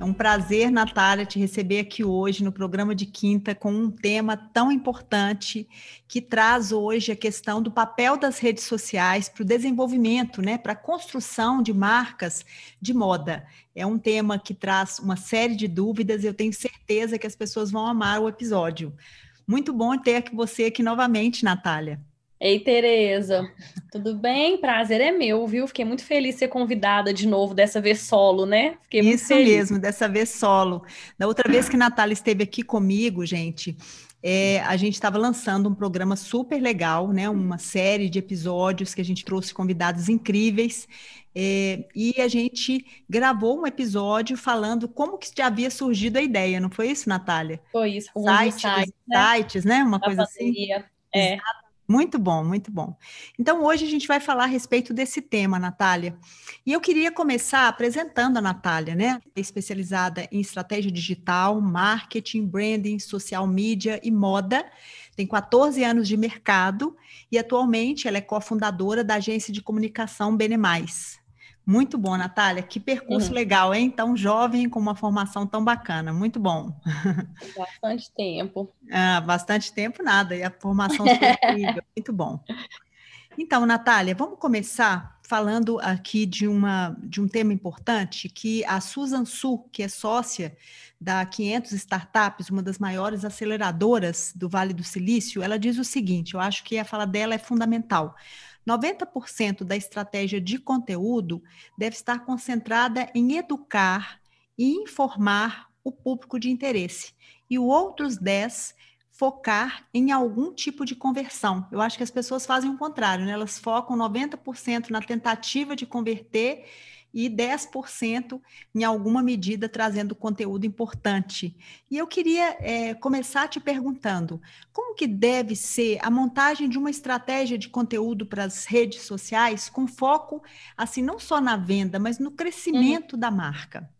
É um prazer, Natália, te receber aqui hoje no programa de quinta com um tema tão importante que traz hoje a questão do papel das redes sociais para o desenvolvimento, né, para a construção de marcas de moda. É um tema que traz uma série de dúvidas e eu tenho certeza que as pessoas vão amar o episódio. Muito bom ter você aqui novamente, Natália. Ei, Tereza, tudo bem? Prazer é meu, viu? Fiquei muito feliz de ser convidada de novo, dessa vez solo, né? Fiquei Isso feliz. mesmo, dessa vez solo. Da outra vez que a Natália esteve aqui comigo, gente, é, a gente estava lançando um programa super legal, né? Uma série de episódios que a gente trouxe convidados incríveis. É, e a gente gravou um episódio falando como que já havia surgido a ideia, não foi isso, Natália? Foi isso. Sites, sites, né? sites, né? Uma coisa assim. É. Exato. Muito bom, muito bom. Então, hoje a gente vai falar a respeito desse tema, Natália. E eu queria começar apresentando a Natália, né? Especializada em estratégia digital, marketing, branding, social media e moda. Tem 14 anos de mercado e atualmente ela é cofundadora da agência de comunicação Benemais. Muito bom, Natália. Que percurso uhum. legal, hein? Tão jovem, com uma formação tão bacana. Muito bom. Bastante tempo. Ah, bastante tempo, nada. E a formação incrível. Muito bom. Então, Natália, vamos começar falando aqui de, uma, de um tema importante que a Susan Su, que é sócia da 500 Startups, uma das maiores aceleradoras do Vale do Silício, ela diz o seguinte, eu acho que a fala dela é fundamental. 90% da estratégia de conteúdo deve estar concentrada em educar e informar o público de interesse. E o outros 10 focar em algum tipo de conversão. Eu acho que as pessoas fazem o contrário, né? Elas focam 90% na tentativa de converter e 10% em alguma medida trazendo conteúdo importante. E eu queria é, começar te perguntando como que deve ser a montagem de uma estratégia de conteúdo para as redes sociais com foco assim não só na venda, mas no crescimento uhum. da marca.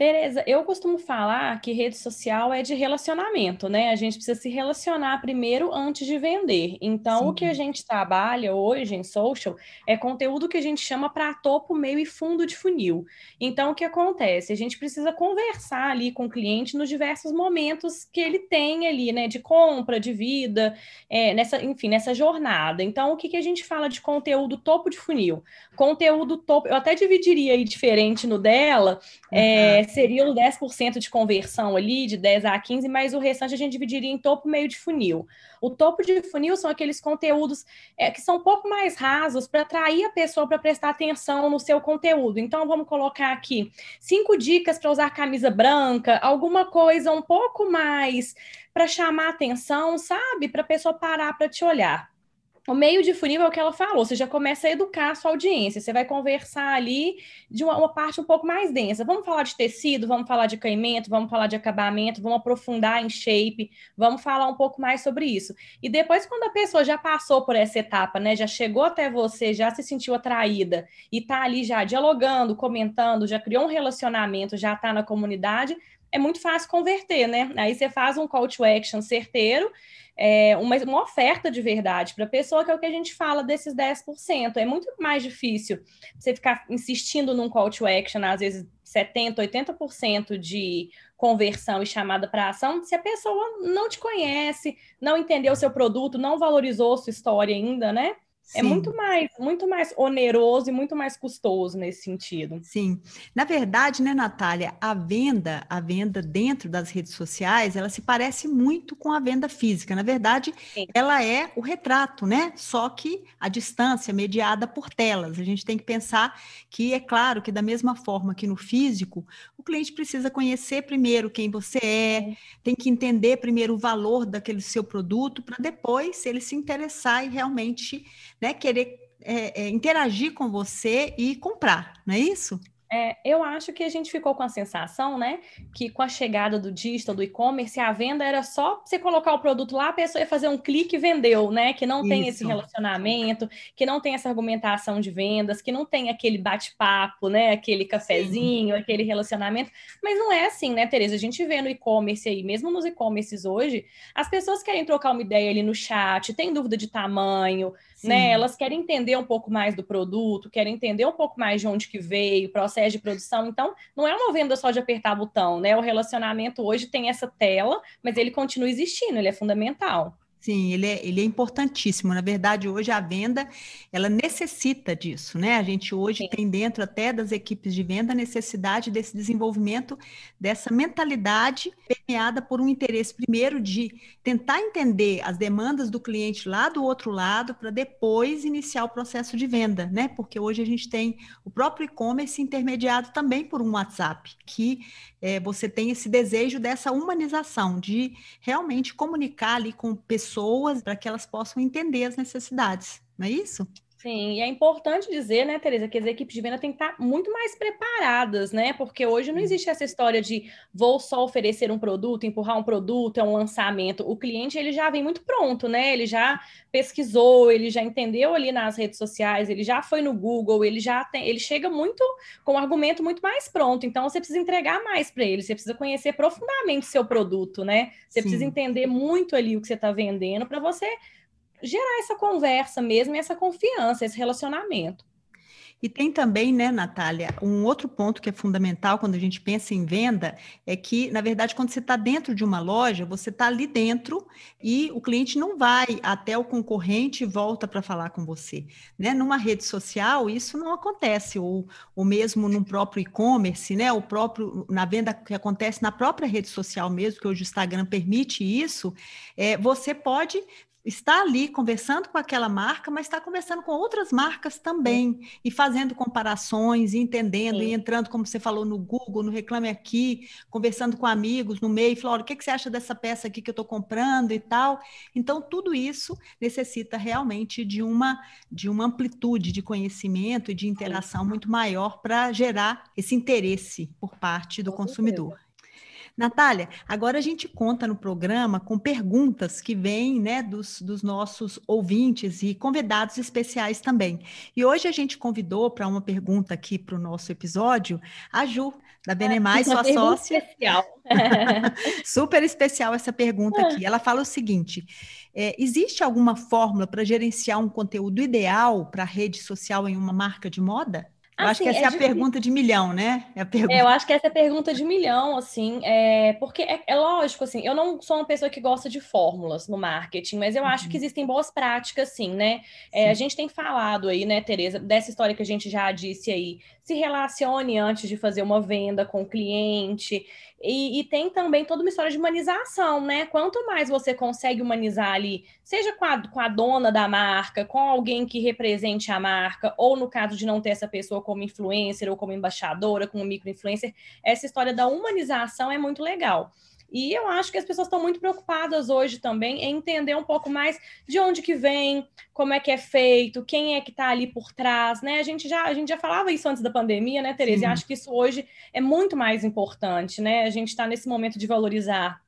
Tereza, eu costumo falar que rede social é de relacionamento, né? A gente precisa se relacionar primeiro antes de vender. Então, Sim. o que a gente trabalha hoje em social é conteúdo que a gente chama para topo, meio e fundo de funil. Então, o que acontece? A gente precisa conversar ali com o cliente nos diversos momentos que ele tem ali, né? De compra, de vida, é, nessa, enfim, nessa jornada. Então, o que, que a gente fala de conteúdo topo de funil? Conteúdo topo, eu até dividiria aí diferente no dela. Uhum. É, seria o 10% de conversão ali, de 10 a 15, mas o restante a gente dividiria em topo meio de funil. O topo de funil são aqueles conteúdos é, que são um pouco mais rasos para atrair a pessoa para prestar atenção no seu conteúdo. Então, vamos colocar aqui cinco dicas para usar camisa branca, alguma coisa um pouco mais para chamar atenção, sabe? Para a pessoa parar para te olhar. O meio de funil é o que ela falou, você já começa a educar a sua audiência, você vai conversar ali de uma, uma, parte um pouco mais densa. Vamos falar de tecido, vamos falar de caimento, vamos falar de acabamento, vamos aprofundar em shape, vamos falar um pouco mais sobre isso. E depois, quando a pessoa já passou por essa etapa, né, já chegou até você, já se sentiu atraída e tá ali já dialogando, comentando, já criou um relacionamento, já tá na comunidade, é muito fácil converter, né? Aí você faz um call to action certeiro é, uma, uma oferta de verdade para a pessoa, que é o que a gente fala desses 10%. É muito mais difícil você ficar insistindo num call to action, às vezes 70%, 80% de conversão e chamada para ação, se a pessoa não te conhece, não entendeu o seu produto, não valorizou sua história ainda, né? É muito mais, muito mais oneroso e muito mais custoso nesse sentido. Sim. Na verdade, né, Natália, a venda, a venda dentro das redes sociais, ela se parece muito com a venda física. Na verdade, Sim. ela é o retrato, né? Só que a distância mediada por telas. A gente tem que pensar que é claro que da mesma forma que no físico, o cliente precisa conhecer primeiro quem você é, tem que entender primeiro o valor daquele seu produto para depois, se ele se interessar e realmente né, querer é, é, interagir com você e comprar, não é isso? É, eu acho que a gente ficou com a sensação, né, que com a chegada do digital, do e-commerce, a venda era só você colocar o produto lá, a pessoa ia fazer um clique e vendeu, né? Que não tem Isso. esse relacionamento, que não tem essa argumentação de vendas, que não tem aquele bate-papo, né? Aquele cafezinho, Sim. aquele relacionamento. Mas não é assim, né, Tereza? A gente vê no e-commerce aí, mesmo nos e-commerces hoje, as pessoas querem trocar uma ideia ali no chat, tem dúvida de tamanho, né? Elas querem entender um pouco mais do produto, querem entender um pouco mais de onde que veio, processo de produção. Então, não é uma venda só de apertar botão, né? O relacionamento hoje tem essa tela, mas ele continua existindo, ele é fundamental. Sim, ele é, ele é importantíssimo. Na verdade, hoje a venda, ela necessita disso, né? A gente hoje Sim. tem dentro até das equipes de venda a necessidade desse desenvolvimento, dessa mentalidade permeada por um interesse, primeiro, de tentar entender as demandas do cliente lá do outro lado, para depois iniciar o processo de venda, né? Porque hoje a gente tem o próprio e-commerce intermediado também por um WhatsApp, que é, você tem esse desejo dessa humanização, de realmente comunicar ali com pessoas para que elas possam entender as necessidades, não é isso? Sim, e é importante dizer, né, Tereza, que as equipes de venda têm que estar muito mais preparadas, né? Porque hoje não existe essa história de vou só oferecer um produto, empurrar um produto, é um lançamento. O cliente ele já vem muito pronto, né? Ele já pesquisou, ele já entendeu ali nas redes sociais, ele já foi no Google, ele já tem, ele chega muito com um argumento muito mais pronto. Então você precisa entregar mais para ele, você precisa conhecer profundamente o seu produto, né? Você Sim. precisa entender muito ali o que você está vendendo para você gerar essa conversa mesmo, essa confiança, esse relacionamento. E tem também, né, Natália, um outro ponto que é fundamental quando a gente pensa em venda é que, na verdade, quando você está dentro de uma loja, você está ali dentro e o cliente não vai até o concorrente e volta para falar com você. Né? Numa rede social, isso não acontece, ou, ou mesmo no próprio e-commerce, né? O próprio, na venda que acontece na própria rede social mesmo, que hoje o Instagram permite isso, é, você pode está ali conversando com aquela marca, mas está conversando com outras marcas também e fazendo comparações, e entendendo Sim. e entrando, como você falou, no Google, no Reclame Aqui, conversando com amigos no meio, falando, o que, que você acha dessa peça aqui que eu estou comprando e tal. Então, tudo isso necessita realmente de uma, de uma amplitude de conhecimento e de interação Sim. muito maior para gerar esse interesse por parte do com consumidor. Certeza. Natália, agora a gente conta no programa com perguntas que vêm né, dos, dos nossos ouvintes e convidados especiais também. E hoje a gente convidou para uma pergunta aqui para o nosso episódio a Ju, da Benemais, sua sócia. Especial. Super especial essa pergunta aqui. Ela fala o seguinte: é, existe alguma fórmula para gerenciar um conteúdo ideal para a rede social em uma marca de moda? Eu assim, acho que essa é, é a pergunta de milhão, né? É a pergunta. É, eu acho que essa é a pergunta de milhão, assim, é, porque é, é, lógico, assim, eu não sou uma pessoa que gosta de fórmulas no marketing, mas eu uhum. acho que uhum. existem boas práticas, sim, né? É, a gente tem falado aí, né, Tereza, dessa história que a gente já disse aí, se relacione antes de fazer uma venda com o cliente. E, e, tem também toda uma história de humanização, né? Quanto mais você consegue humanizar ali, seja com a, com a dona da marca, com alguém que represente a marca, ou no caso de não ter essa pessoa como influencer ou como embaixadora, como microinfluencer, essa história da humanização é muito legal. E eu acho que as pessoas estão muito preocupadas hoje também em entender um pouco mais de onde que vem, como é que é feito, quem é que está ali por trás, né? A gente já a gente já falava isso antes da pandemia, né, Tereza? E acho que isso hoje é muito mais importante, né? A gente está nesse momento de valorizar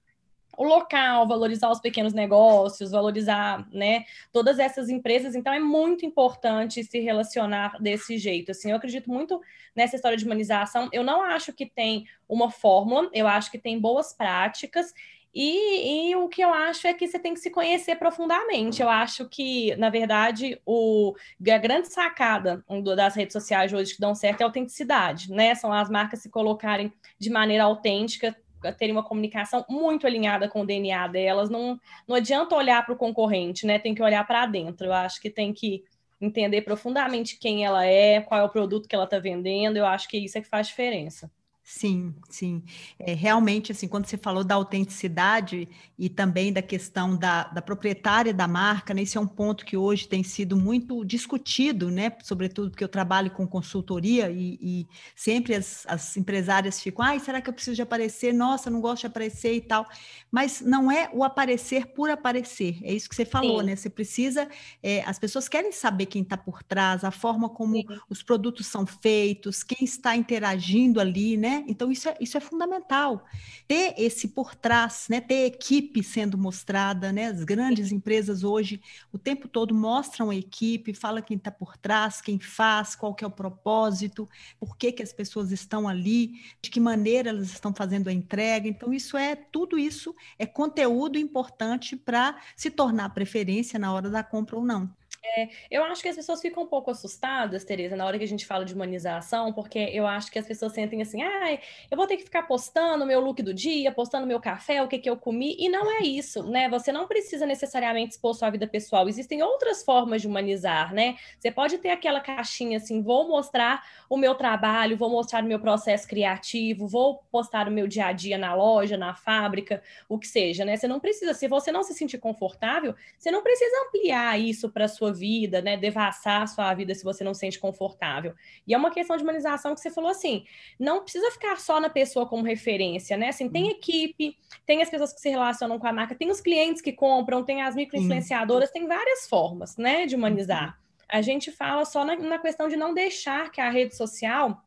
o local, valorizar os pequenos negócios, valorizar, né, todas essas empresas. Então é muito importante se relacionar desse jeito. Assim, eu acredito muito nessa história de humanização. Eu não acho que tem uma fórmula, eu acho que tem boas práticas. E, e, o que eu acho é que você tem que se conhecer profundamente. Eu acho que, na verdade, o, a grande sacada das redes sociais hoje que dão certo é a autenticidade, né? São as marcas se colocarem de maneira autêntica, terem uma comunicação muito alinhada com o DNA delas. Não, não adianta olhar para o concorrente, né? Tem que olhar para dentro. Eu acho que tem que entender profundamente quem ela é, qual é o produto que ela está vendendo. Eu acho que isso é que faz diferença. Sim, sim. É, realmente, assim, quando você falou da autenticidade e também da questão da, da proprietária da marca, né, esse é um ponto que hoje tem sido muito discutido, né? Sobretudo porque eu trabalho com consultoria e, e sempre as, as, empresárias ficam, ai, será que eu preciso de aparecer? Nossa, não gosto de aparecer e tal. Mas não é o aparecer por aparecer, é isso que você falou, sim. né? Você precisa, é, as pessoas querem saber quem está por trás, a forma como sim. os produtos são feitos, quem está interagindo ali, né? Né? Então, isso é, isso é fundamental. Ter esse por trás, né? ter equipe sendo mostrada, né? As grandes empresas hoje, o tempo todo, mostram a equipe, fala quem está por trás, quem faz, qual que é o propósito, por que, que as pessoas estão ali, de que maneira elas estão fazendo a entrega. Então, isso é, tudo isso é conteúdo importante para se tornar preferência na hora da compra ou não. É, eu acho que as pessoas ficam um pouco assustadas, Tereza, na hora que a gente fala de humanização, porque eu acho que as pessoas sentem assim, ah, eu vou ter que ficar postando meu look do dia, postando meu café, o que, que eu comi, e não é isso, né? Você não precisa necessariamente expor sua vida pessoal, existem outras formas de humanizar, né? Você pode ter aquela caixinha assim, vou mostrar o meu trabalho, vou mostrar o meu processo criativo, vou postar o meu dia a dia na loja, na fábrica, o que seja, né? Você não precisa, se você não se sentir confortável, você não precisa ampliar isso para sua vida, né? Devassar a sua vida se você não se sente confortável. E é uma questão de humanização que você falou assim, não precisa ficar só na pessoa como referência, né? Assim, tem uhum. equipe, tem as pessoas que se relacionam com a marca, tem os clientes que compram, tem as microinfluenciadoras, tem várias formas, né, de humanizar. Uhum. A gente fala só na, na questão de não deixar que a rede social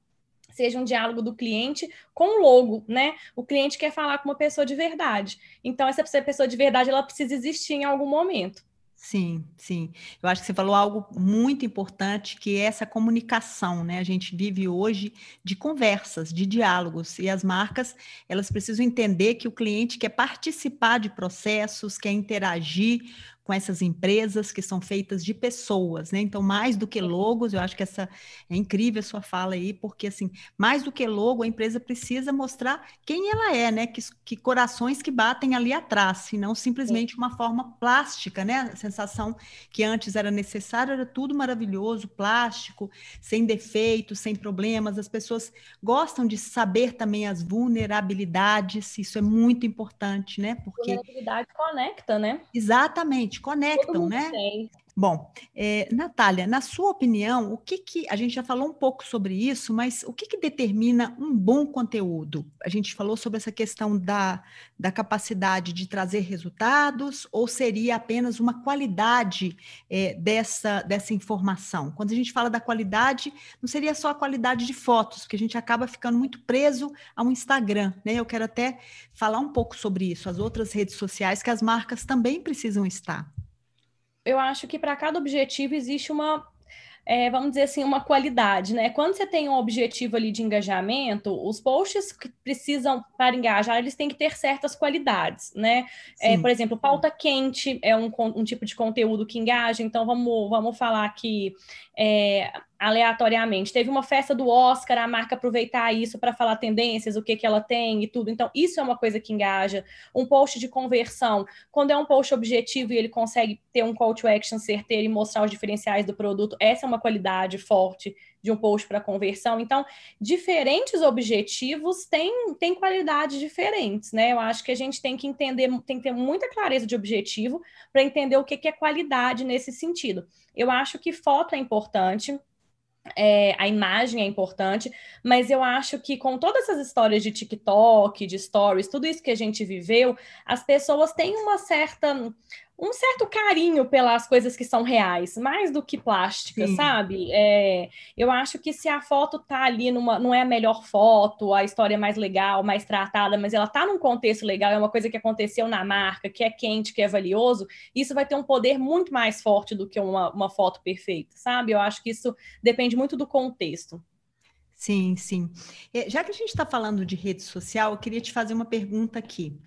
seja um diálogo do cliente com o logo, né? O cliente quer falar com uma pessoa de verdade. Então, essa pessoa de verdade, ela precisa existir em algum momento. Sim, sim. Eu acho que você falou algo muito importante, que é essa comunicação, né? A gente vive hoje de conversas, de diálogos, e as marcas, elas precisam entender que o cliente quer participar de processos, quer interagir com essas empresas que são feitas de pessoas, né? Então, mais do que logos, eu acho que essa é incrível a sua fala aí, porque assim, mais do que logo, a empresa precisa mostrar quem ela é, né? Que, que corações que batem ali atrás, e não simplesmente uma forma plástica, né? A sensação que antes era necessária era tudo maravilhoso, plástico, sem defeitos, sem problemas. As pessoas gostam de saber também as vulnerabilidades, isso é muito importante, né? Porque vulnerabilidade conecta, né? Exatamente conectam, né? Tem. Bom, é, Natália, na sua opinião, o que que a gente já falou um pouco sobre isso, mas o que que determina um bom conteúdo? A gente falou sobre essa questão da, da capacidade de trazer resultados, ou seria apenas uma qualidade é, dessa, dessa informação? Quando a gente fala da qualidade, não seria só a qualidade de fotos, porque a gente acaba ficando muito preso ao Instagram, né? Eu quero até falar um pouco sobre isso, as outras redes sociais que as marcas também precisam estar eu acho que para cada objetivo existe uma é, vamos dizer assim, uma qualidade, né? Quando você tem um objetivo ali de engajamento, os posts que precisam para engajar, eles têm que ter certas qualidades, né? É, por exemplo, pauta quente é um, um tipo de conteúdo que engaja, então vamos, vamos falar que é, aleatoriamente. Teve uma festa do Oscar, a marca aproveitar isso para falar tendências, o que, que ela tem e tudo. Então, isso é uma coisa que engaja. Um post de conversão, quando é um post objetivo e ele consegue ter um call to action certeiro e mostrar os diferenciais do produto, essa é uma qualidade forte de um post para conversão. Então, diferentes objetivos têm, têm qualidades diferentes, né? Eu acho que a gente tem que entender, tem que ter muita clareza de objetivo para entender o que, que é qualidade nesse sentido. Eu acho que foto é importante, é, a imagem é importante, mas eu acho que com todas essas histórias de TikTok, de stories, tudo isso que a gente viveu, as pessoas têm uma certa um certo carinho pelas coisas que são reais, mais do que plástica, Sim. sabe? É, eu acho que se a foto tá ali numa, não é a melhor foto, a história é mais legal, mais tratada, mas ela tá num contexto legal, é uma coisa que aconteceu na marca, que é quente, que é valioso, isso vai ter um poder muito mais forte do que uma, uma foto perfeita, sabe? Eu acho que isso depende muito do contexto. Sim, sim. É, já que a gente está falando de rede social, eu queria te fazer uma pergunta aqui.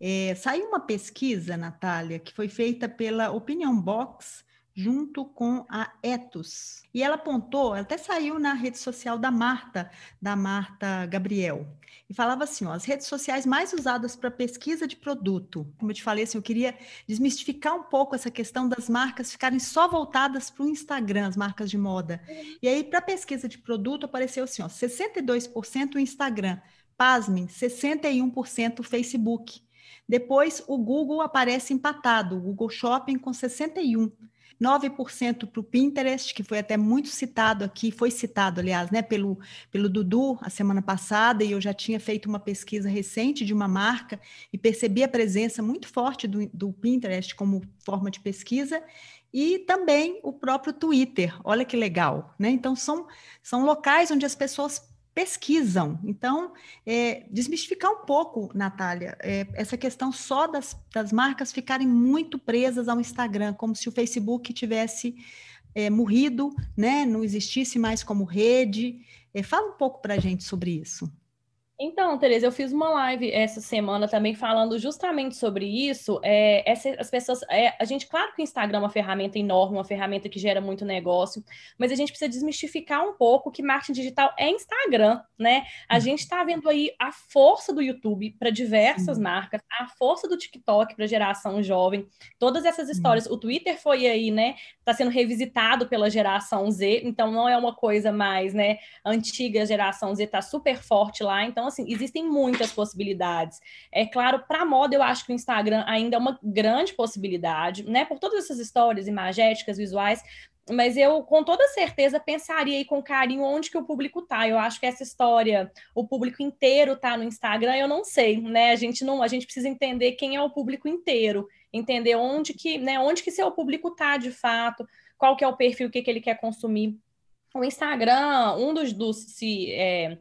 É, saiu uma pesquisa, Natália, que foi feita pela Opinion Box junto com a Etos. E ela apontou, até saiu na rede social da Marta, da Marta Gabriel, e falava assim: ó, as redes sociais mais usadas para pesquisa de produto. Como eu te falei, assim, eu queria desmistificar um pouco essa questão das marcas ficarem só voltadas para o Instagram, as marcas de moda. E aí, para pesquisa de produto, apareceu assim: ó, 62% o Instagram, pasmem, 61% o Facebook. Depois, o Google aparece empatado, o Google Shopping com 61%. 9% para o Pinterest, que foi até muito citado aqui, foi citado, aliás, né, pelo, pelo Dudu a semana passada, e eu já tinha feito uma pesquisa recente de uma marca e percebi a presença muito forte do, do Pinterest como forma de pesquisa, e também o próprio Twitter. Olha que legal, né? Então são, são locais onde as pessoas pesquisam. Então, é, desmistificar um pouco, Natália, é, essa questão só das, das marcas ficarem muito presas ao Instagram, como se o Facebook tivesse é, morrido, né? não existisse mais como rede. É, fala um pouco para a gente sobre isso. Então, Tereza, eu fiz uma live essa semana também falando justamente sobre isso. É, essa, as pessoas, é, a gente, claro que o Instagram é uma ferramenta enorme, uma ferramenta que gera muito negócio, mas a gente precisa desmistificar um pouco que marketing digital é Instagram, né? A uhum. gente está vendo aí a força do YouTube para diversas uhum. marcas, a força do TikTok para geração jovem, todas essas histórias. Uhum. O Twitter foi aí, né? Está sendo revisitado pela geração Z, então não é uma coisa mais, né? Antiga geração Z está super forte lá, então assim, existem muitas possibilidades. É claro, para moda, eu acho que o Instagram ainda é uma grande possibilidade, né? Por todas essas histórias imagéticas, visuais, mas eu com toda certeza pensaria aí com carinho onde que o público tá. Eu acho que essa história, o público inteiro tá no Instagram, eu não sei, né? A gente não, a gente precisa entender quem é o público inteiro, entender onde que, né, onde que seu público tá de fato, qual que é o perfil que, que ele quer consumir. O Instagram, um dos, dos se, é,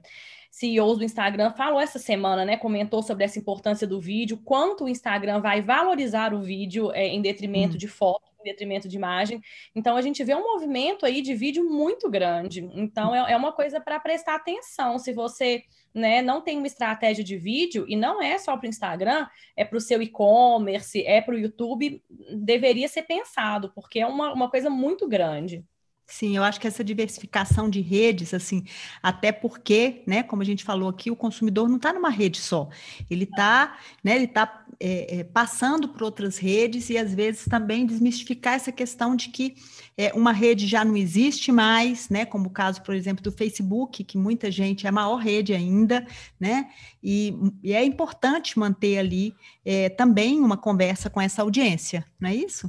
CEOs do Instagram falou essa semana, né? Comentou sobre essa importância do vídeo, quanto o Instagram vai valorizar o vídeo é, em detrimento hum. de foto, em detrimento de imagem. Então a gente vê um movimento aí de vídeo muito grande. Então é, é uma coisa para prestar atenção. Se você né, não tem uma estratégia de vídeo, e não é só para o Instagram, é para o seu e-commerce, é para o YouTube, deveria ser pensado, porque é uma, uma coisa muito grande. Sim, eu acho que essa diversificação de redes, assim, até porque, né, como a gente falou aqui, o consumidor não está numa rede só, ele está, né, ele está é, é, passando por outras redes e às vezes também desmistificar essa questão de que é, uma rede já não existe mais, né, como o caso, por exemplo, do Facebook, que muita gente é a maior rede ainda, né, e, e é importante manter ali é, também uma conversa com essa audiência, não é isso?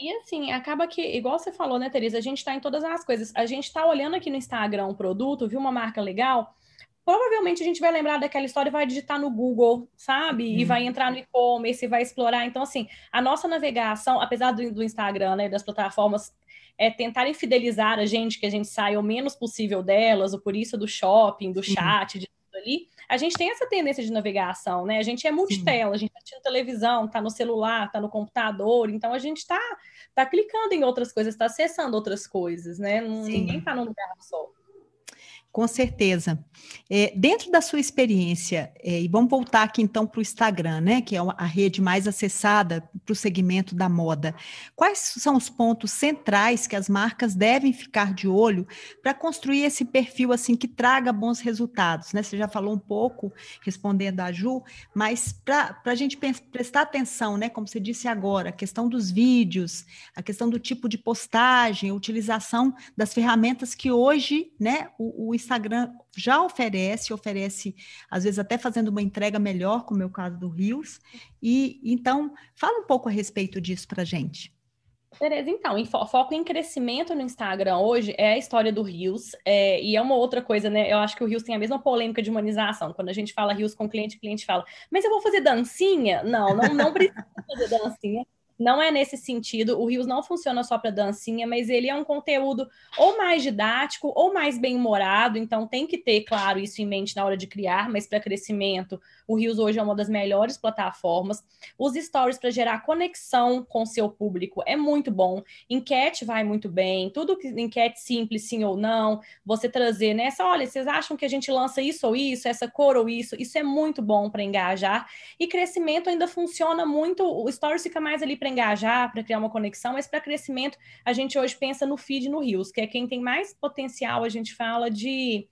E assim, acaba que, igual você falou, né, Teresa, a gente está em todas as coisas. A gente está olhando aqui no Instagram um produto, viu uma marca legal, provavelmente a gente vai lembrar daquela história e vai digitar no Google, sabe? E vai entrar no e-commerce vai explorar. Então, assim, a nossa navegação, apesar do, do Instagram, né, das plataformas, é tentar fidelizar a gente, que a gente saia o menos possível delas, ou por isso do shopping, do chat, de ali, a gente tem essa tendência de navegação, né? A gente é multitela, a gente está assistindo televisão, está no celular, está no computador, então a gente está tá clicando em outras coisas, está acessando outras coisas, né? Ninguém está num lugar só. Com certeza. É, dentro da sua experiência, é, e vamos voltar aqui então para o Instagram, né, que é a rede mais acessada para o segmento da moda. Quais são os pontos centrais que as marcas devem ficar de olho para construir esse perfil assim que traga bons resultados? Né? Você já falou um pouco respondendo a Ju, mas para a gente prestar atenção, né, como você disse agora, a questão dos vídeos, a questão do tipo de postagem, a utilização das ferramentas que hoje, né, o, o Instagram já oferece, oferece, às vezes até fazendo uma entrega melhor, como é o caso do Rios. E então, fala um pouco a respeito disso para a gente. Tereza, então, em fo foco em crescimento no Instagram hoje é a história do Rios, é, e é uma outra coisa, né? Eu acho que o Rios tem a mesma polêmica de humanização. Quando a gente fala Rios com cliente, o cliente fala, mas eu vou fazer dancinha? Não, não, não precisa fazer dancinha. Não é nesse sentido. O Rios não funciona só para dancinha, mas ele é um conteúdo ou mais didático ou mais bem-humorado. Então tem que ter, claro, isso em mente na hora de criar, mas para crescimento, o Rios hoje é uma das melhores plataformas. Os stories para gerar conexão com seu público é muito bom. Enquete vai muito bem. Tudo que enquete simples, sim ou não. Você trazer nessa, olha, vocês acham que a gente lança isso ou isso, essa cor ou isso? Isso é muito bom para engajar. E crescimento ainda funciona muito. O stories fica mais ali para engajar, para criar uma conexão, mas para crescimento, a gente hoje pensa no feed no Rios, que é quem tem mais potencial, a gente fala de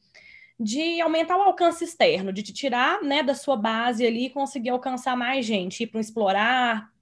de aumentar o alcance externo, de te tirar né, da sua base ali e conseguir alcançar mais gente, ir para um explorar,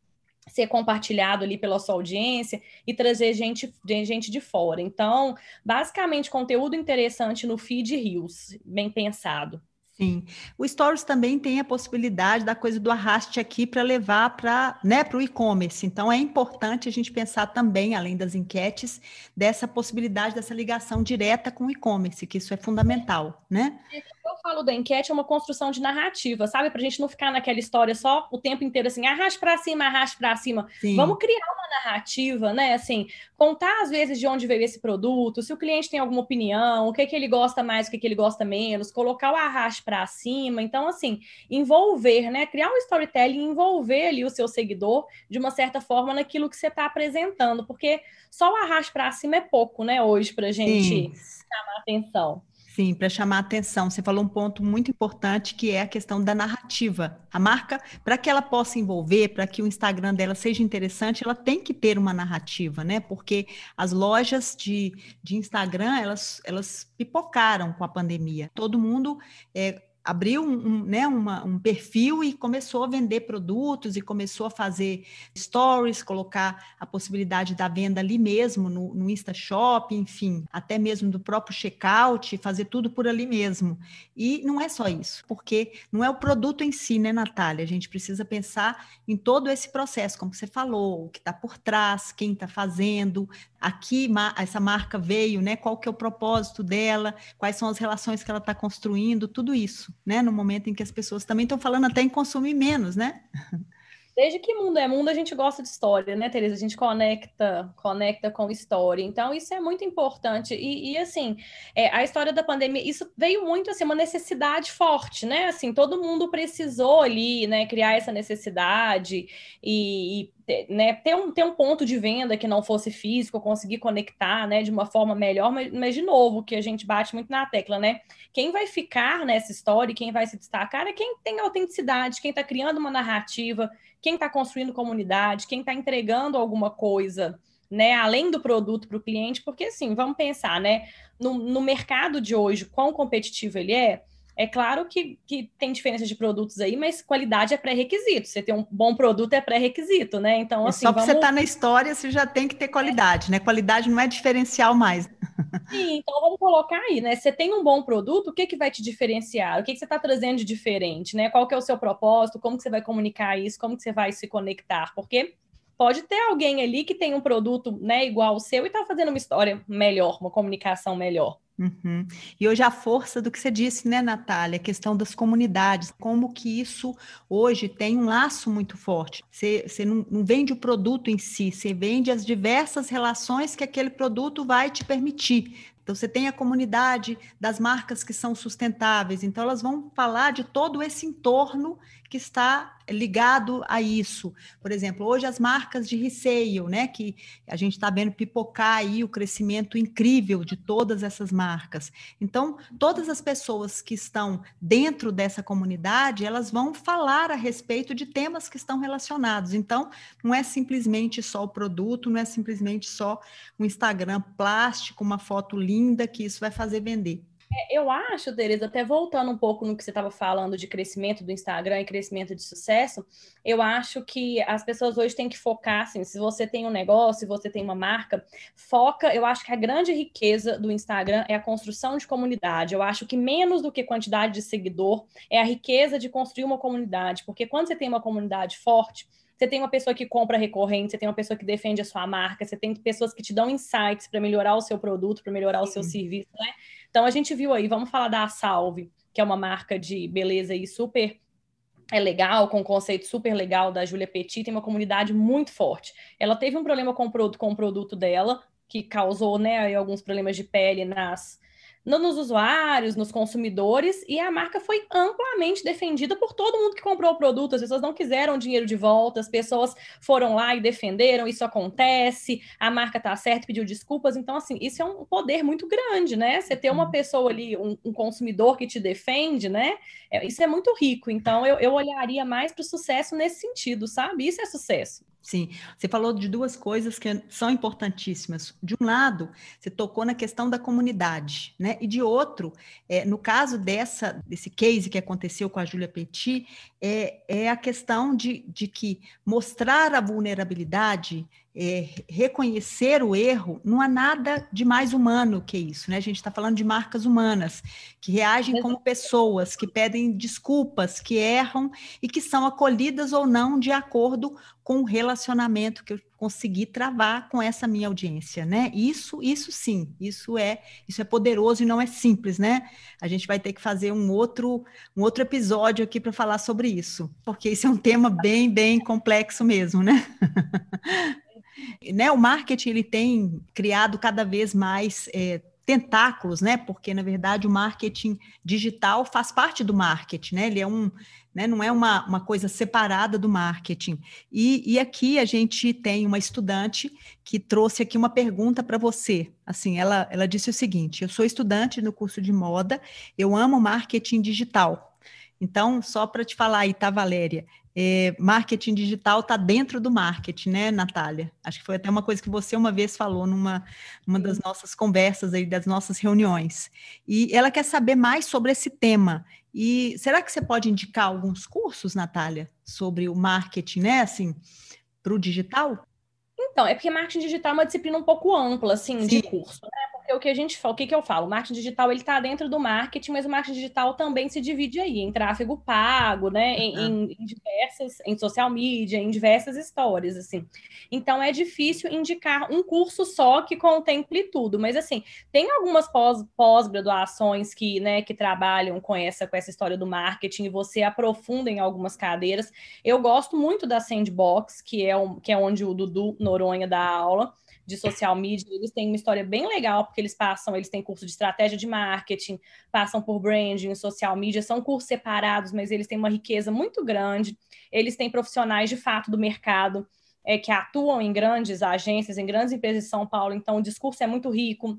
ser compartilhado ali pela sua audiência e trazer gente, gente de fora. Então, basicamente, conteúdo interessante no feed Rios, bem pensado. Sim. O Stories também tem a possibilidade da coisa do arraste aqui para levar para né, o e-commerce. Então, é importante a gente pensar também, além das enquetes, dessa possibilidade, dessa ligação direta com o e-commerce, que isso é fundamental, né? Eu falo da enquete é uma construção de narrativa, sabe? Para a gente não ficar naquela história só o tempo inteiro assim, arraste para cima, arraste para cima. Sim. Vamos criar uma narrativa, né? Assim, contar às vezes de onde veio esse produto, se o cliente tem alguma opinião, o que, que ele gosta mais, o que, que ele gosta menos, colocar o arraste para cima. Então, assim, envolver, né? Criar um storytelling e envolver ali o seu seguidor de uma certa forma naquilo que você está apresentando, porque só o arraste para cima é pouco, né? Hoje, para gente Sim. chamar atenção. Sim, para chamar a atenção. Você falou um ponto muito importante que é a questão da narrativa. A marca, para que ela possa envolver, para que o Instagram dela seja interessante, ela tem que ter uma narrativa, né? Porque as lojas de, de Instagram, elas, elas pipocaram com a pandemia. Todo mundo é, abriu um, um, né, uma, um perfil e começou a vender produtos e começou a fazer stories, colocar a possibilidade da venda ali mesmo no, no InstaShop, enfim, até mesmo do próprio checkout, fazer tudo por ali mesmo. E não é só isso, porque não é o produto em si, né, Natália? A gente precisa pensar em todo esse processo, como você falou, o que está por trás, quem está fazendo, aqui essa marca veio, né? Qual que é o propósito dela, quais são as relações que ela está construindo, tudo isso, né? No momento em que as pessoas também estão falando até em consumir menos, né? Desde que mundo é mundo, a gente gosta de história, né, Tereza? A gente conecta, conecta com história. Então, isso é muito importante. E, e assim, é, a história da pandemia, isso veio muito assim, uma necessidade forte, né? Assim, todo mundo precisou ali, né, criar essa necessidade e, e né, ter, um, ter um ponto de venda que não fosse físico, conseguir conectar né, de uma forma melhor, mas, mas, de novo, que a gente bate muito na tecla, né? Quem vai ficar nessa história, quem vai se destacar é quem tem autenticidade, quem está criando uma narrativa, quem está construindo comunidade, quem está entregando alguma coisa, né, além do produto para o cliente, porque assim, vamos pensar, né, no, no mercado de hoje, quão competitivo ele é, é claro que, que tem diferença de produtos aí, mas qualidade é pré-requisito. Você ter um bom produto é pré-requisito, né? Então, assim. Só para vamos... você estar tá na história, você já tem que ter qualidade, é. né? Qualidade não é diferencial mais. Sim, então vamos colocar aí, né? Você tem um bom produto, o que, que vai te diferenciar? O que, que você está trazendo de diferente, né? Qual que é o seu propósito? Como que você vai comunicar isso? Como que você vai se conectar? Porque pode ter alguém ali que tem um produto né, igual ao seu e está fazendo uma história melhor, uma comunicação melhor. Uhum. E hoje a força do que você disse, né, Natália, a questão das comunidades, como que isso hoje tem um laço muito forte. Você, você não, não vende o produto em si, você vende as diversas relações que aquele produto vai te permitir. Então, você tem a comunidade das marcas que são sustentáveis, então, elas vão falar de todo esse entorno que está ligado a isso. Por exemplo, hoje as marcas de resale, né, que a gente está vendo pipocar aí o crescimento incrível de todas essas marcas. Então, todas as pessoas que estão dentro dessa comunidade, elas vão falar a respeito de temas que estão relacionados. Então, não é simplesmente só o produto, não é simplesmente só um Instagram plástico, uma foto linda que isso vai fazer vender. É, eu acho, Tereza, até voltando um pouco no que você estava falando de crescimento do Instagram e crescimento de sucesso, eu acho que as pessoas hoje têm que focar, assim, se você tem um negócio, se você tem uma marca, foca, eu acho que a grande riqueza do Instagram é a construção de comunidade. Eu acho que menos do que quantidade de seguidor é a riqueza de construir uma comunidade, porque quando você tem uma comunidade forte, você tem uma pessoa que compra recorrente, você tem uma pessoa que defende a sua marca, você tem pessoas que te dão insights para melhorar o seu produto, para melhorar o seu serviço, né? Então a gente viu aí, vamos falar da Salve, que é uma marca de beleza e super é legal, com um conceito super legal da Julia Petit, tem uma comunidade muito forte. Ela teve um problema com o produto, com o produto dela, que causou né, alguns problemas de pele nas, nos usuários, nos consumidores, e a marca foi amplamente defendida por todo mundo que comprou o produto. As pessoas não quiseram dinheiro de volta, as pessoas foram lá e defenderam, isso acontece, a marca tá certa, pediu desculpas. Então, assim, isso é um poder muito grande, né? Você ter uma uhum. pessoa ali, um, um consumidor que te defende, né? É, isso é muito rico. Então, eu, eu olharia mais para o sucesso nesse sentido, sabe? Isso é sucesso. Sim, você falou de duas coisas que são importantíssimas. De um lado, você tocou na questão da comunidade, né? E de outro, é, no caso dessa desse case que aconteceu com a Júlia Petit, é, é a questão de, de que mostrar a vulnerabilidade é, reconhecer o erro, não há nada de mais humano que isso, né? A gente está falando de marcas humanas que reagem como pessoas, que pedem desculpas, que erram e que são acolhidas ou não de acordo com o relacionamento que eu consegui travar com essa minha audiência, né? Isso, isso sim, isso é, isso é poderoso e não é simples, né? A gente vai ter que fazer um outro, um outro episódio aqui para falar sobre isso, porque isso é um tema bem, bem complexo mesmo, né? Né, o marketing ele tem criado cada vez mais é, tentáculos, né? Porque na verdade o marketing digital faz parte do marketing, né? Ele é um, né, não é uma, uma coisa separada do marketing. E, e aqui a gente tem uma estudante que trouxe aqui uma pergunta para você. Assim, ela, ela disse o seguinte: eu sou estudante no curso de moda, eu amo marketing digital. Então, só para te falar aí, tá, Valéria? É, marketing digital está dentro do marketing, né, Natália? Acho que foi até uma coisa que você uma vez falou numa, numa das nossas conversas aí, das nossas reuniões. E ela quer saber mais sobre esse tema. E será que você pode indicar alguns cursos, Natália, sobre o marketing, né, assim, para o digital? Então, é porque marketing digital é uma disciplina um pouco ampla, assim, Sim. de curso, né? Porque o que a gente fala, o que, que eu falo? O marketing digital ele está dentro do marketing, mas o marketing digital também se divide aí em tráfego pago, né? Em, uhum. em, em diversas, em social media, em diversas histórias, assim. Então é difícil indicar um curso só que contemple tudo, mas assim, tem algumas pós-graduações pós que, né, que trabalham com essa, com essa história do marketing e você aprofunda em algumas cadeiras. Eu gosto muito da Sandbox, que é, um, que é onde o Dudu Noronha dá aula de social media, eles têm uma história bem legal, porque eles passam, eles têm curso de estratégia de marketing, passam por branding, social media, são cursos separados, mas eles têm uma riqueza muito grande. Eles têm profissionais de fato do mercado é, que atuam em grandes agências, em grandes empresas de São Paulo, então o discurso é muito rico,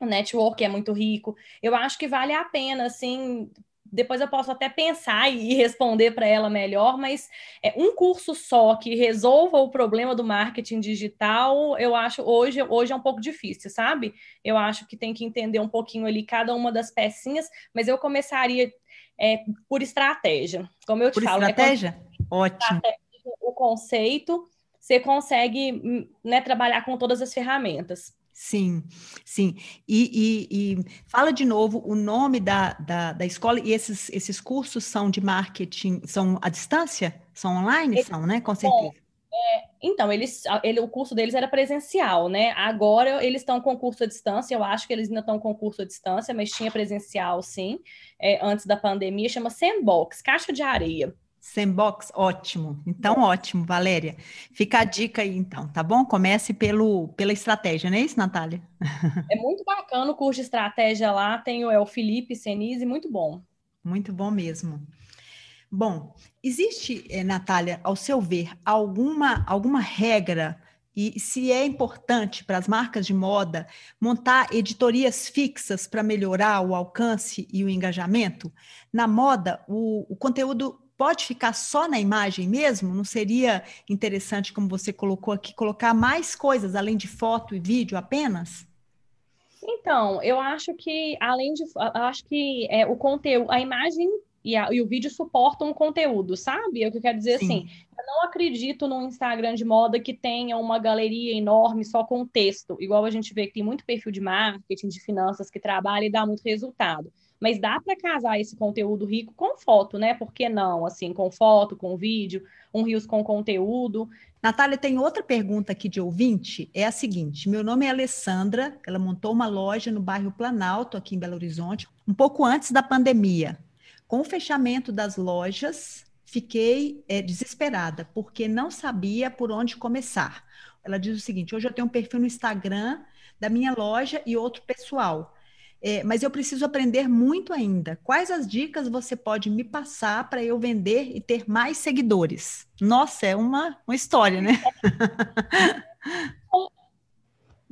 o network é muito rico. Eu acho que vale a pena, assim, depois eu posso até pensar e responder para ela melhor, mas é um curso só que resolva o problema do marketing digital, eu acho hoje, hoje é um pouco difícil, sabe? Eu acho que tem que entender um pouquinho ali cada uma das pecinhas, mas eu começaria é, por estratégia. Como eu te por falo, estratégia? É Ótimo. Estratégia, o conceito, você consegue hum, né, trabalhar com todas as ferramentas. Sim, sim. E, e, e, fala de novo o nome da, da, da, escola e esses, esses cursos são de marketing, são à distância? São online? são, né? Com certeza. Bom, é, então, eles, ele, o curso deles era presencial, né? Agora eles estão com curso à distância, eu acho que eles ainda estão com curso à distância, mas tinha presencial sim, é, antes da pandemia, chama Sandbox, Caixa de Areia. Sandbox, ótimo. Então, ótimo, Valéria. Fica a dica aí, então, tá bom? Comece pelo, pela estratégia, não é isso, Natália? É muito bacana o curso de estratégia lá, tem o, é o Felipe Senise, muito bom. Muito bom mesmo. Bom, existe, eh, Natália, ao seu ver, alguma, alguma regra e se é importante para as marcas de moda montar editorias fixas para melhorar o alcance e o engajamento? Na moda, o, o conteúdo pode ficar só na imagem mesmo? Não seria interessante, como você colocou aqui, colocar mais coisas além de foto e vídeo apenas? Então, eu acho que além de, acho que é, o conteúdo, a imagem e, a, e, o vídeo suportam um conteúdo, sabe? É o que eu quero dizer Sim. assim. Eu não acredito no Instagram de moda que tenha uma galeria enorme só com texto, igual a gente vê que tem muito perfil de marketing, de finanças que trabalha e dá muito resultado. Mas dá para casar esse conteúdo rico com foto, né? Por que não? Assim, com foto, com vídeo, um rios com conteúdo. Natália, tem outra pergunta aqui de ouvinte, é a seguinte: meu nome é Alessandra, ela montou uma loja no bairro Planalto, aqui em Belo Horizonte, um pouco antes da pandemia. Com o fechamento das lojas, fiquei é, desesperada, porque não sabia por onde começar. Ela diz o seguinte: hoje eu tenho um perfil no Instagram da minha loja e outro pessoal. É, mas eu preciso aprender muito ainda. Quais as dicas você pode me passar para eu vender e ter mais seguidores? Nossa, é uma, uma história, né?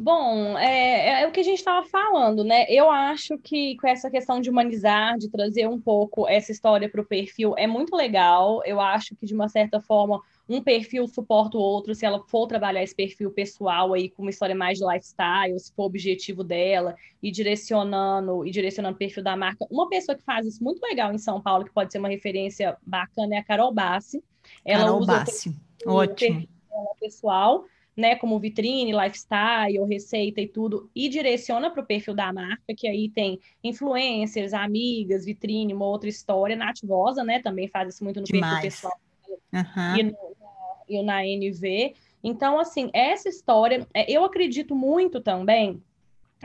Bom, é, é, o que a gente estava falando, né? Eu acho que com essa questão de humanizar, de trazer um pouco essa história para o perfil, é muito legal. Eu acho que, de uma certa forma, um perfil suporta o outro, se ela for trabalhar esse perfil pessoal aí com uma história mais de lifestyle, se for o objetivo dela, e direcionando, e direcionando o perfil da marca. Uma pessoa que faz isso muito legal em São Paulo, que pode ser uma referência bacana, é a Carol Bassi. Ela Carol usa Bassi, o ótimo. pessoal né, como vitrine, lifestyle, receita e tudo, e direciona para o perfil da marca, que aí tem influencers, amigas, vitrine, uma outra história, nativosa, né, também faz isso muito no Demais. perfil pessoal uhum. e, no, e na NV. Então, assim, essa história, é, eu acredito muito também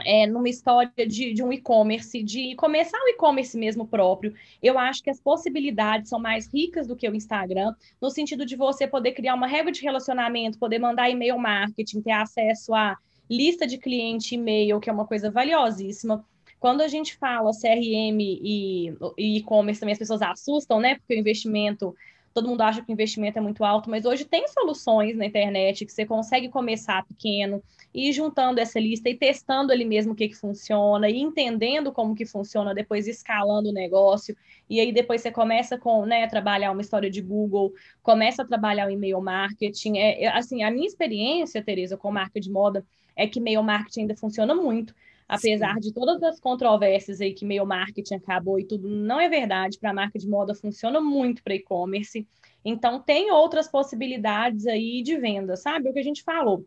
é, numa história de, de um e-commerce, de começar o e-commerce mesmo próprio. Eu acho que as possibilidades são mais ricas do que o Instagram, no sentido de você poder criar uma regra de relacionamento, poder mandar e-mail marketing, ter acesso a lista de cliente e-mail, que é uma coisa valiosíssima. Quando a gente fala CRM e e-commerce, também as pessoas assustam, né? Porque o investimento todo mundo acha que o investimento é muito alto, mas hoje tem soluções na internet que você consegue começar pequeno, e ir juntando essa lista e testando ali mesmo o que, que funciona, e entendendo como que funciona, depois escalando o negócio, e aí depois você começa com, né, trabalhar uma história de Google, começa a trabalhar o e-mail marketing. É, é, assim, a minha experiência, Tereza, com marca de moda, é que e-mail marketing ainda funciona muito. Apesar Sim. de todas as controvérsias aí que meio marketing acabou e tudo, não é verdade. Para a marca de moda funciona muito para e-commerce. Então tem outras possibilidades aí de venda, sabe? O que a gente falou.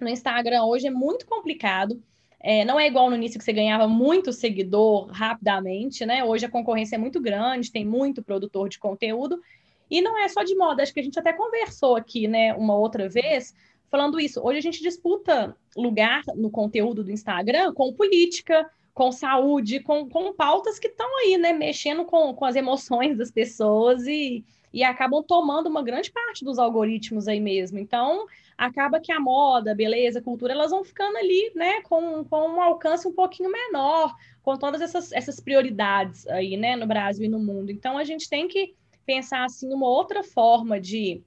No Instagram hoje é muito complicado. É, não é igual no início que você ganhava muito seguidor rapidamente, né? Hoje a concorrência é muito grande, tem muito produtor de conteúdo. E não é só de moda, acho que a gente até conversou aqui, né, uma outra vez, falando isso. Hoje a gente disputa lugar no conteúdo do Instagram com política, com saúde, com, com pautas que estão aí, né, mexendo com, com as emoções das pessoas e, e acabam tomando uma grande parte dos algoritmos aí mesmo. Então, acaba que a moda, beleza, cultura, elas vão ficando ali, né, com, com um alcance um pouquinho menor, com todas essas, essas prioridades aí, né, no Brasil e no mundo. Então, a gente tem que pensar, assim, uma outra forma de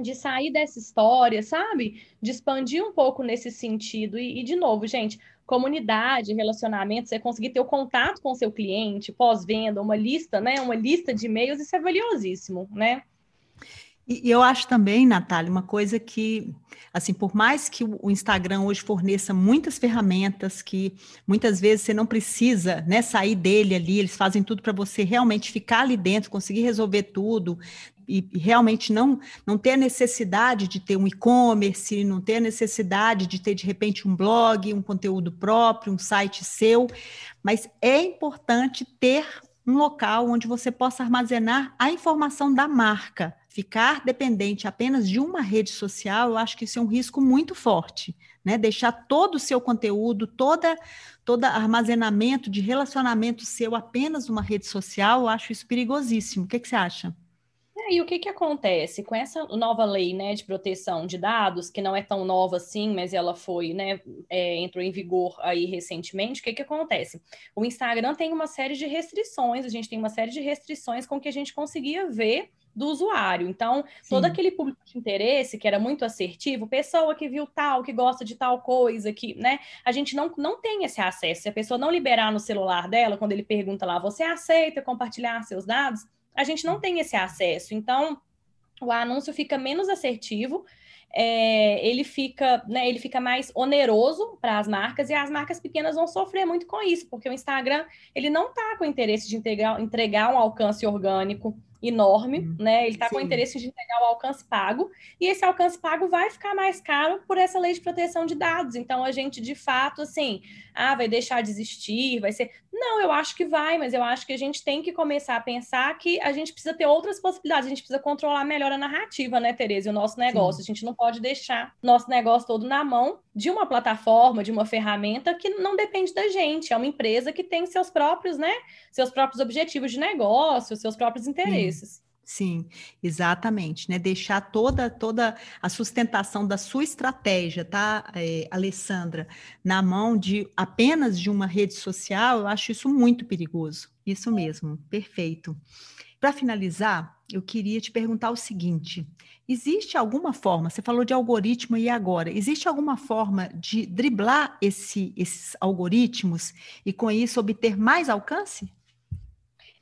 de sair dessa história, sabe? De expandir um pouco nesse sentido. E, e, de novo, gente, comunidade, relacionamento, você conseguir ter o contato com o seu cliente, pós-venda, uma lista, né? Uma lista de e-mails, isso é valiosíssimo, né? E eu acho também, Natália, uma coisa que, assim, por mais que o Instagram hoje forneça muitas ferramentas que muitas vezes você não precisa, né, sair dele ali, eles fazem tudo para você realmente ficar ali dentro, conseguir resolver tudo, e, realmente não, não ter a necessidade de ter um e-commerce, não ter a necessidade de ter, de repente, um blog, um conteúdo próprio, um site seu, mas é importante ter um local onde você possa armazenar a informação da marca. Ficar dependente apenas de uma rede social, eu acho que isso é um risco muito forte, né? Deixar todo o seu conteúdo, toda todo armazenamento de relacionamento seu apenas numa rede social, eu acho isso perigosíssimo. O que, que você acha? E o que, que acontece com essa nova lei né, de proteção de dados, que não é tão nova assim, mas ela foi, né, é, entrou em vigor aí recentemente, o que, que acontece? O Instagram tem uma série de restrições, a gente tem uma série de restrições com que a gente conseguia ver do usuário. Então, Sim. todo aquele público de interesse que era muito assertivo, pessoa que viu tal, que gosta de tal coisa, que, né, a gente não, não tem esse acesso. Se a pessoa não liberar no celular dela, quando ele pergunta lá, você aceita compartilhar seus dados? A gente não tem esse acesso. Então, o anúncio fica menos assertivo, é, ele fica, né, ele fica mais oneroso para as marcas e as marcas pequenas vão sofrer muito com isso, porque o Instagram ele não está com interesse de entregar, entregar um alcance orgânico enorme, uhum. né? Ele está com interesse de entregar o alcance pago, e esse alcance pago vai ficar mais caro por essa lei de proteção de dados. Então, a gente, de fato, assim, ah, vai deixar de existir, vai ser. Não, eu acho que vai, mas eu acho que a gente tem que começar a pensar que a gente precisa ter outras possibilidades, a gente precisa controlar melhor a narrativa, né, Tereza, e o nosso negócio. Sim. A gente não pode deixar nosso negócio todo na mão de uma plataforma, de uma ferramenta que não depende da gente, é uma empresa que tem seus próprios, né, seus próprios objetivos de negócio, seus próprios interesses. Sim Sim, exatamente, né? Deixar toda toda a sustentação da sua estratégia, tá, é, Alessandra, na mão de apenas de uma rede social, eu acho isso muito perigoso. Isso mesmo, perfeito. Para finalizar, eu queria te perguntar o seguinte: existe alguma forma, você falou de algoritmo e agora, existe alguma forma de driblar esse, esses algoritmos e com isso obter mais alcance?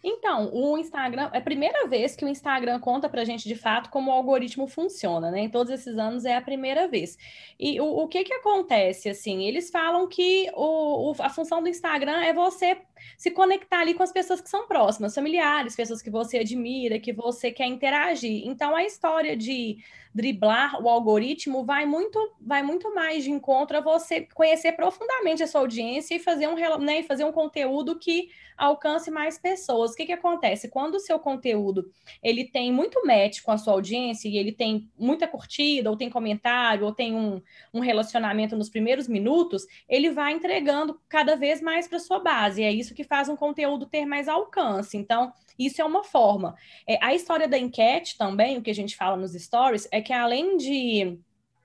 Então, o Instagram, é a primeira vez que o Instagram conta pra gente de fato como o algoritmo funciona, né? Em todos esses anos é a primeira vez. E o, o que que acontece, assim? Eles falam que o, o, a função do Instagram é você se conectar ali com as pessoas que são próximas, familiares, pessoas que você admira, que você quer interagir. Então, a história de driblar o algoritmo vai muito, vai muito mais de encontro a você conhecer profundamente a sua audiência e fazer um, né, fazer um conteúdo que alcance mais pessoas. O que, que acontece? Quando o seu conteúdo ele tem muito match com a sua audiência e ele tem muita curtida, ou tem comentário, ou tem um, um relacionamento nos primeiros minutos, ele vai entregando cada vez mais para sua base. E é isso que faz um conteúdo ter mais alcance. Então, isso é uma forma. É, a história da enquete também, o que a gente fala nos stories, é que além de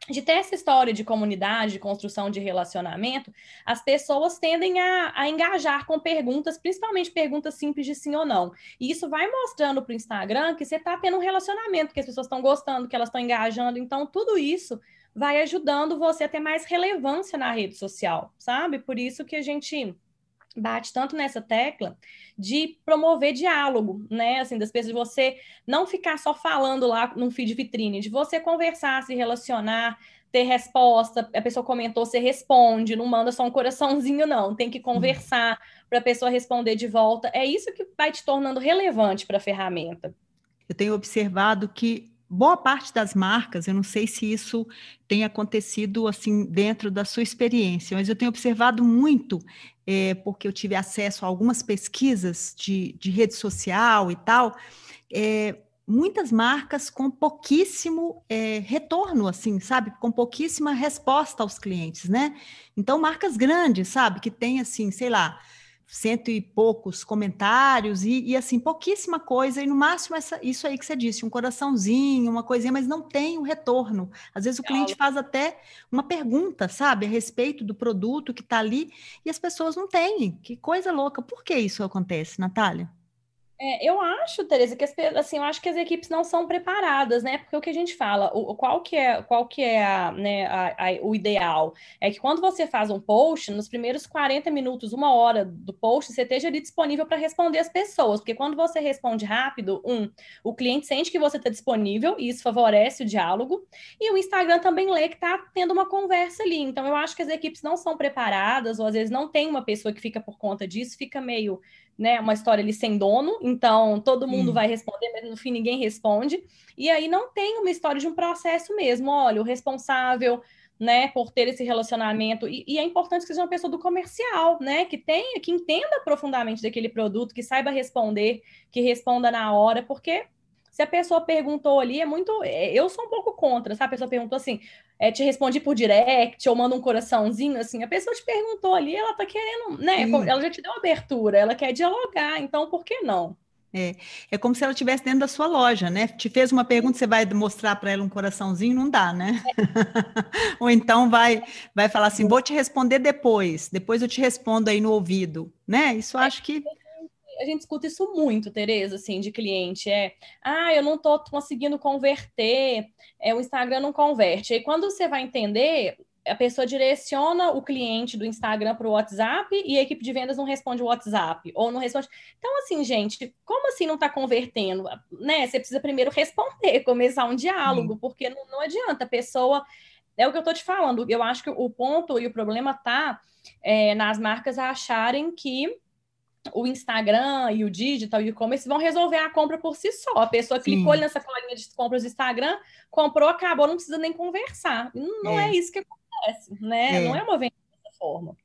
de ter essa história de comunidade, de construção de relacionamento, as pessoas tendem a, a, engajar com perguntas, principalmente perguntas simples de sim ou não. E isso vai mostrando para o Instagram que você está tendo um relacionamento, que as pessoas estão gostando, que elas estão engajando. Então, tudo isso vai ajudando você a ter mais relevância na rede social, sabe? Por isso que a gente bate tanto nessa tecla de promover diálogo, né? Assim, das pessoas, de você não ficar só falando lá num feed vitrine, de você conversar, se relacionar, ter resposta, a pessoa comentou, você responde, não manda só um coraçãozinho, não. Tem que conversar para a pessoa responder de volta. É isso que vai te tornando relevante para a ferramenta. Eu tenho observado que boa parte das marcas, eu não sei se isso tem acontecido assim dentro da sua experiência, mas eu tenho observado muito, é, porque eu tive acesso a algumas pesquisas de, de rede social e tal, é, muitas marcas com pouquíssimo é, retorno, assim, sabe? Com pouquíssima resposta aos clientes, né? Então, marcas grandes, sabe? Que tem, assim, sei lá, cento e poucos comentários e, e, assim, pouquíssima coisa, e no máximo essa, isso aí que você disse, um coraçãozinho, uma coisinha, mas não tem o retorno. Às vezes o cliente faz até uma pergunta, sabe, a respeito do produto que está ali, e as pessoas não têm. Que coisa louca. Por que isso acontece, Natália? É, eu acho, Tereza, que as, assim, eu acho que as equipes não são preparadas, né? Porque o que a gente fala, o, qual que é, qual que é a, né, a, a, o ideal? É que quando você faz um post, nos primeiros 40 minutos, uma hora do post, você esteja ali disponível para responder as pessoas. Porque quando você responde rápido, um, o cliente sente que você está disponível, e isso favorece o diálogo, e o Instagram também lê que está tendo uma conversa ali. Então, eu acho que as equipes não são preparadas, ou às vezes não tem uma pessoa que fica por conta disso, fica meio né, uma história ali sem dono, então todo mundo hum. vai responder, mas no fim ninguém responde. E aí não tem uma história de um processo mesmo. Olha, o responsável, né, por ter esse relacionamento. E, e, é importante que seja uma pessoa do comercial, né, que tenha, que entenda profundamente daquele produto, que saiba responder, que responda na hora, porque se a pessoa perguntou ali, é muito. É, eu sou um pouco contra, sabe? A pessoa perguntou assim, é, te respondi por direct, ou manda um coraçãozinho, assim. A pessoa te perguntou ali, ela tá querendo, né? Sim. Ela já te deu abertura, ela quer dialogar, então por que não? É, é como se ela estivesse dentro da sua loja, né? Te fez uma pergunta, você vai mostrar para ela um coraçãozinho, não dá, né? É. Ou então vai vai falar assim, vou te responder depois, depois eu te respondo aí no ouvido, né? Isso é. acho que a gente escuta isso muito, Tereza, assim, de cliente. É, ah, eu não estou conseguindo converter, é, o Instagram não converte. Aí quando você vai entender, a pessoa direciona o cliente do Instagram para o WhatsApp e a equipe de vendas não responde o WhatsApp, ou não responde. Então, assim, gente, como assim não está convertendo? Né? Você precisa primeiro responder, começar um diálogo, porque não, não adianta, a pessoa. É o que eu estou te falando. Eu acho que o ponto e o problema está é, nas marcas acharem que o Instagram e o digital e o e-commerce vão resolver a compra por si só. A pessoa Sim. clicou ali nessa colinha de compras do Instagram, comprou, acabou, não precisa nem conversar. Não é, é isso que acontece, né? É. Não é uma venda dessa forma.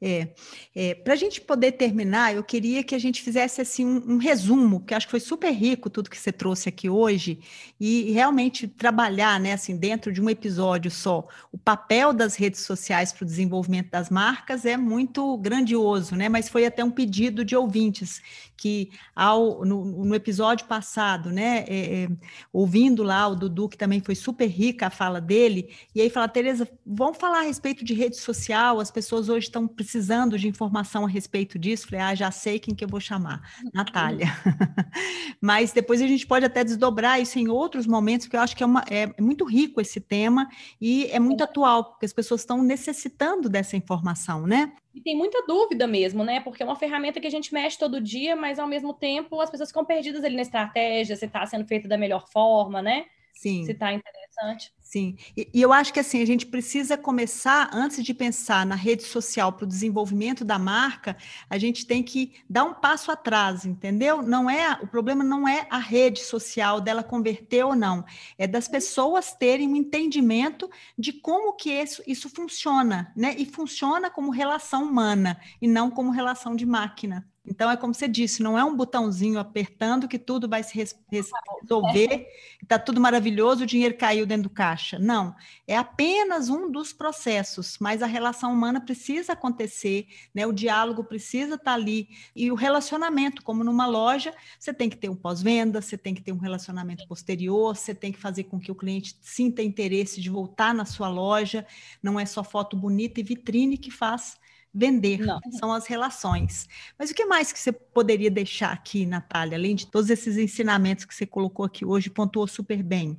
É, é para a gente poder terminar, eu queria que a gente fizesse assim um, um, resumo, porque acho que foi super rico tudo que você trouxe aqui hoje, e realmente trabalhar, né, assim, dentro de um episódio só, o papel das redes sociais para o desenvolvimento das marcas é muito grandioso, né? Mas foi até um pedido de ouvintes que ao, no, no episódio passado, né, é, é, ouvindo lá o Dudu, que também foi super rica a fala dele, e aí fala, Tereza, vamos falar a respeito de rede social, as pessoas hoje estão precisando de informação a respeito disso, falei, ah, já sei quem que eu vou chamar, Natália. Mas depois a gente pode até desdobrar isso em outros momentos, porque eu acho que é, uma, é muito rico esse tema e é muito atual, porque as pessoas estão necessitando dessa informação, né? E tem muita dúvida mesmo, né? Porque é uma ferramenta que a gente mexe todo dia, mas ao mesmo tempo as pessoas ficam perdidas ali na estratégia, se está sendo feita da melhor forma, né? Sim. Se está interessante. Sim, e, e, eu acho que assim, a gente precisa começar, antes de pensar na rede social para o desenvolvimento da marca, a gente tem que dar um passo atrás, entendeu? Não é o problema não é a rede social dela converter ou não, é das pessoas terem um entendimento de como que isso, isso funciona, né? E funciona como relação humana e não como relação de máquina. Então, é como você disse, não é um botãozinho apertando que tudo vai se res resolver, está tudo maravilhoso, o dinheiro caiu dentro do caixa. Não, é apenas um dos processos, mas a relação humana precisa acontecer, né? o diálogo precisa estar tá ali, e o relacionamento, como numa loja, você tem que ter um pós-venda, você tem que ter um relacionamento posterior, você tem que fazer com que o cliente sinta interesse de voltar na sua loja, não é só foto bonita e vitrine que faz vender, Não. são as relações. Mas o que mais que você poderia deixar aqui, Natália, além de todos esses ensinamentos que você colocou aqui hoje, pontuou super bem?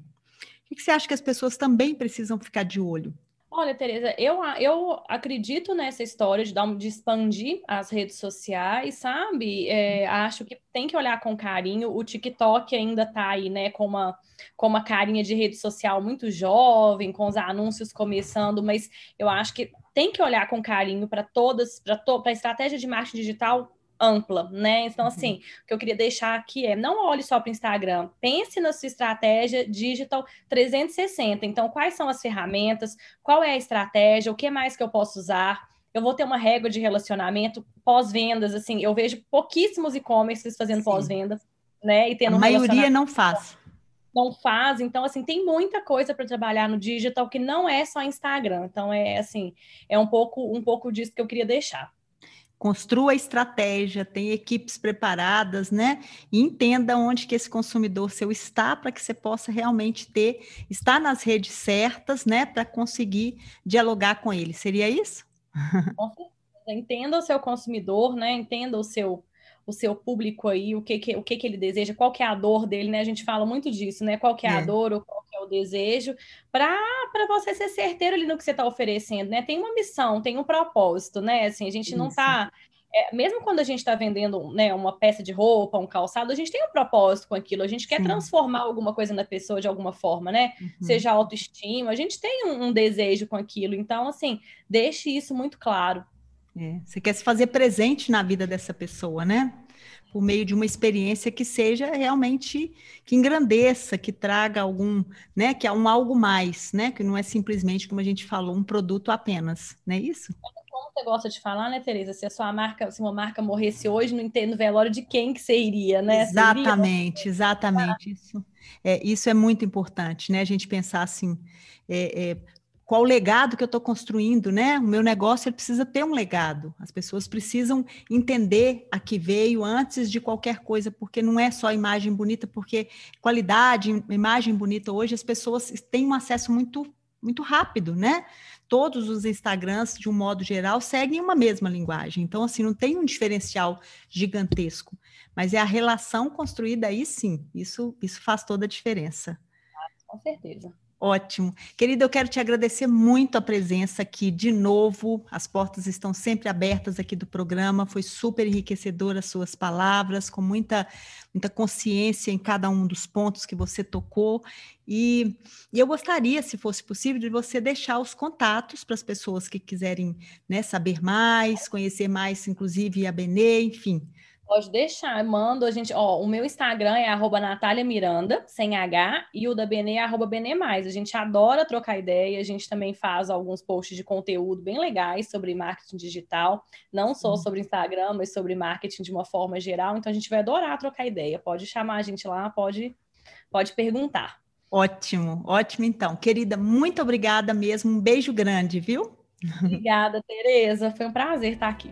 O que você acha que as pessoas também precisam ficar de olho? Olha, Tereza, eu, eu acredito nessa história de, dar, de expandir as redes sociais, sabe? É, acho que tem que olhar com carinho. O TikTok ainda está aí, né, com uma, com uma carinha de rede social muito jovem, com os anúncios começando, mas eu acho que tem que olhar com carinho para todas, para to, a estratégia de marketing digital ampla, né? Então, uhum. assim, o que eu queria deixar aqui é não olhe só para o Instagram, pense na sua estratégia digital 360. Então, quais são as ferramentas, qual é a estratégia, o que mais que eu posso usar? Eu vou ter uma régua de relacionamento pós-vendas, assim, eu vejo pouquíssimos e-commerces fazendo pós-venda, né? E tendo a um maioria não faz não faz. Então, assim, tem muita coisa para trabalhar no digital que não é só Instagram. Então, é assim, é um pouco, um pouco disso que eu queria deixar. Construa estratégia, tem equipes preparadas, né? E entenda onde que esse consumidor seu está para que você possa realmente ter, estar nas redes certas, né? Para conseguir dialogar com ele. Seria isso? Entenda o seu consumidor, né? Entenda o seu o seu público aí, o que, que, o que, que ele deseja, qual que é a dor dele, né? A gente fala muito disso, né? Qual que é, é. a dor desejo, para você ser certeiro ali no que você está oferecendo, né? Tem uma missão, tem um propósito, né? Assim, a gente não está... É, mesmo quando a gente está vendendo né, uma peça de roupa, um calçado, a gente tem um propósito com aquilo, a gente quer Sim. transformar alguma coisa na pessoa de alguma forma, né? Uhum. Seja autoestima, a gente tem um, um desejo com aquilo. Então, assim, deixe isso muito claro. É, você quer se fazer presente na vida dessa pessoa, né? Por meio de uma experiência que seja realmente que engrandeça, que traga algum, né? Que é um algo mais, né? Que não é simplesmente, como a gente falou, um produto apenas, não é isso? Como você gosta de falar, né, Tereza? Se a sua marca, se uma marca morresse hoje, não entendo velório de quem que você iria, né? Exatamente, iria... exatamente. Isso é, isso é muito importante, né? A gente pensar assim, é, é, qual o legado que eu estou construindo, né? O meu negócio precisa ter um legado. As pessoas precisam entender a que veio antes de qualquer coisa, porque não é só imagem bonita, porque qualidade, imagem bonita hoje as pessoas têm um acesso muito muito rápido, né? Todos os Instagrams, de um modo geral, seguem uma mesma linguagem. Então, assim, não tem um diferencial gigantesco, mas é a relação construída aí sim. Isso, isso faz toda a diferença. Com certeza. Ótimo. Querida, eu quero te agradecer muito a presença aqui de novo. As portas estão sempre abertas aqui do programa. Foi super enriquecedora as suas palavras, com muita, muita consciência em cada um dos pontos que você tocou. E, e eu gostaria, se fosse possível, de você deixar os contatos para as pessoas que quiserem né, saber mais, conhecer mais, inclusive a Benê, enfim. Pode deixar, mando a gente, ó, o meu Instagram é arroba Natália Miranda, sem H, e o da Benê é arroba Benê Mais. A gente adora trocar ideia, a gente também faz alguns posts de conteúdo bem legais sobre marketing digital, não só sobre Instagram, mas sobre marketing de uma forma geral, então a gente vai adorar trocar ideia. Pode chamar a gente lá, pode, pode perguntar. Ótimo, ótimo então. Querida, muito obrigada mesmo, um beijo grande, viu? Obrigada, Tereza, foi um prazer estar aqui.